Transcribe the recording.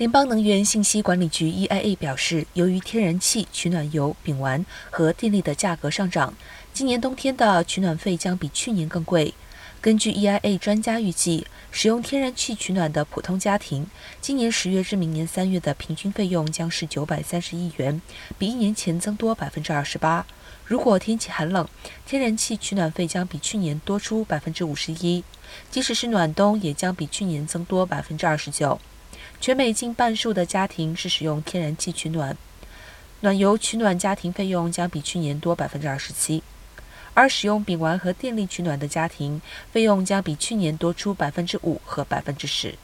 联邦能源信息管理局 （EIA） 表示，由于天然气、取暖油、丙烷和电力的价格上涨，今年冬天的取暖费将比去年更贵。根据 EIA 专家预计，使用天然气取暖的普通家庭，今年十月至明年三月的平均费用将是九百三十亿元，比一年前增多百分之二十八。如果天气寒冷，天然气取暖费将比去年多出百分之五十一，即使是暖冬，也将比去年增多百分之二十九。全美近半数的家庭是使用天然气取暖，暖油取暖家庭费用将比去年多百分之二十七，而使用丙烷和电力取暖的家庭费用将比去年多出百分之五和百分之十。